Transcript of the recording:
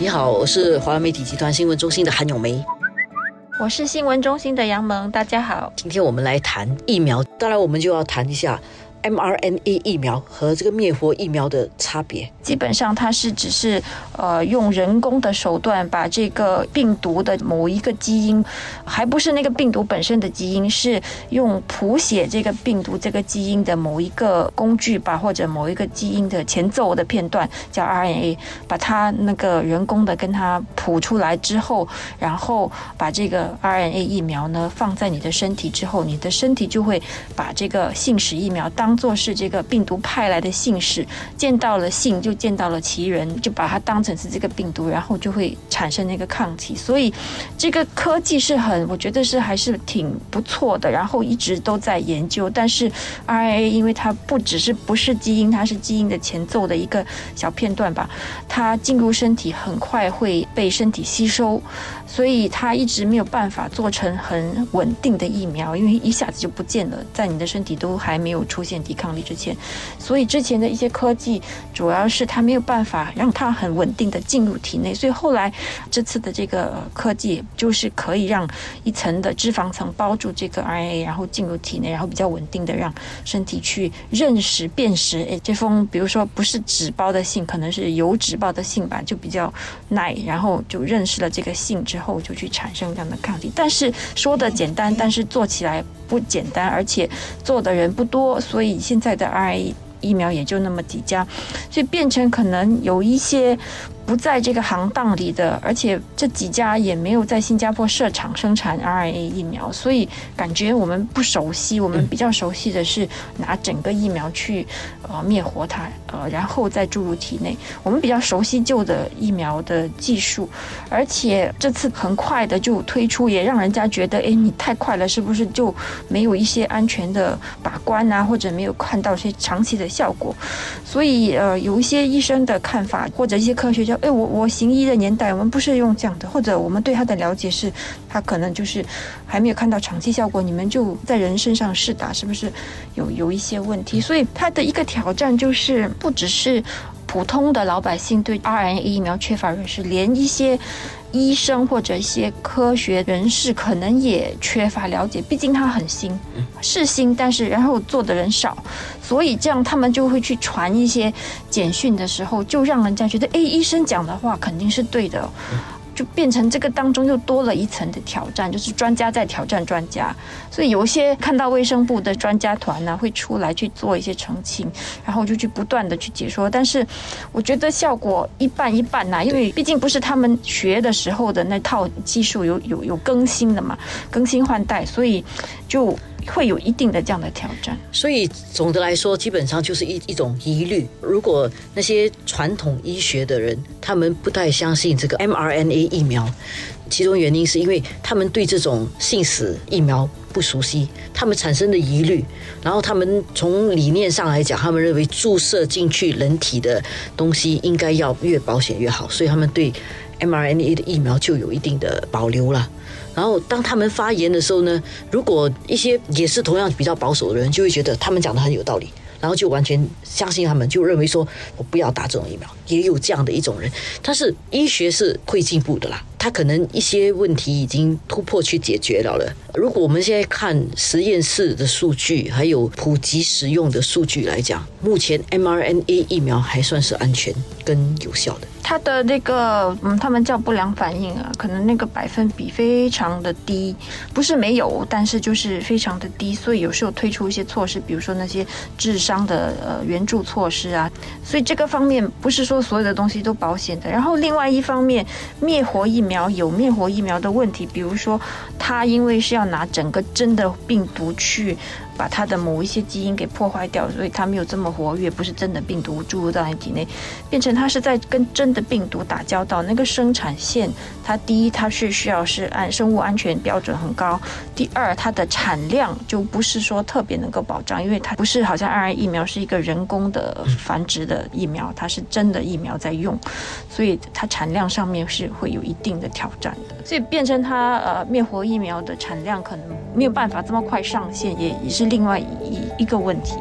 你好，我是华为媒体集团新闻中心的韩永梅。我是新闻中心的杨萌，大家好。今天我们来谈疫苗，当然我们就要谈一下。mRNA 疫苗和这个灭活疫苗的差别，基本上它是只是呃用人工的手段把这个病毒的某一个基因，还不是那个病毒本身的基因，是用谱写这个病毒这个基因的某一个工具吧，或者某一个基因的前奏的片段叫 RNA，把它那个人工的跟它谱出来之后，然后把这个 RNA 疫苗呢放在你的身体之后，你的身体就会把这个信使疫苗当。当做是这个病毒派来的信使，见到了信就见到了其人，就把它当成是这个病毒，然后就会产生那个抗体。所以这个科技是很，我觉得是还是挺不错的。然后一直都在研究，但是 RNA 因为它不只是不是基因，它是基因的前奏的一个小片段吧，它进入身体很快会被身体吸收，所以它一直没有办法做成很稳定的疫苗，因为一下子就不见了，在你的身体都还没有出现。抵抗力之前，所以之前的一些科技主要是它没有办法让它很稳定的进入体内，所以后来这次的这个科技就是可以让一层的脂肪层包住这个 RNA，然后进入体内，然后比较稳定的让身体去认识辨识，哎，这封比如说不是纸包的信，可能是油纸包的信吧，就比较耐，然后就认识了这个信之后，就去产生这样的抗体。但是说的简单，但是做起来不简单，而且做的人不多，所以。现在的 ra 疫苗也就那么几家，所以变成可能有一些。不在这个行当里的，而且这几家也没有在新加坡设厂生产 RNA 疫苗，所以感觉我们不熟悉。我们比较熟悉的是拿整个疫苗去呃灭活它，呃，然后再注入体内。我们比较熟悉旧的疫苗的技术，而且这次很快的就推出，也让人家觉得，哎，你太快了，是不是就没有一些安全的把关啊，或者没有看到一些长期的效果？所以呃，有一些医生的看法，或者一些科学家。哎，我我行医的年代，我们不是用这样的，或者我们对他的了解是，他可能就是还没有看到长期效果，你们就在人身上试打，是不是有有一些问题？所以他的一个挑战就是，不只是普通的老百姓对 RNA 疫苗缺乏认识，连一些。医生或者一些科学人士可能也缺乏了解，毕竟它很新，是新，但是然后做的人少，所以这样他们就会去传一些简讯的时候，就让人家觉得，哎，医生讲的话肯定是对的。就变成这个当中又多了一层的挑战，就是专家在挑战专家，所以有一些看到卫生部的专家团呢会出来去做一些澄清，然后就去不断的去解说，但是我觉得效果一半一半呐，因为毕竟不是他们学的时候的那套技术有有有更新的嘛，更新换代，所以就。会有一定的这样的挑战，所以总的来说，基本上就是一一种疑虑。如果那些传统医学的人，他们不太相信这个 mRNA 疫苗，其中原因是因为他们对这种信使疫苗不熟悉，他们产生的疑虑。然后他们从理念上来讲，他们认为注射进去人体的东西应该要越保险越好，所以他们对 mRNA 的疫苗就有一定的保留了。然后当他们发言的时候呢，如果一些也是同样比较保守的人，就会觉得他们讲的很有道理，然后就完全相信他们，就认为说我不要打这种疫苗。也有这样的一种人，但是医学是会进步的啦，他可能一些问题已经突破去解决了了。如果我们现在看实验室的数据，还有普及使用的数据来讲，目前 mRNA 疫苗还算是安全跟有效的。它的那个，嗯，他们叫不良反应啊，可能那个百分比非常的低，不是没有，但是就是非常的低。所以有时候推出一些措施，比如说那些智商的呃援助措施啊，所以这个方面不是说所有的东西都保险的。然后另外一方面，灭活疫苗有灭活疫苗的问题，比如说它因为是要要拿整个真的病毒去。把它的某一些基因给破坏掉，所以它没有这么活跃，不是真的病毒注入到你体内，变成它是在跟真的病毒打交道。那个生产线，它第一它是需要是按生物安全标准很高，第二它的产量就不是说特别能够保障，因为它不是好像 RNA 疫苗是一个人工的繁殖的疫苗，它是真的疫苗在用，所以它产量上面是会有一定的挑战的，所以变成它呃灭活疫苗的产量可能没有办法这么快上线，也也是。另外一一个问题。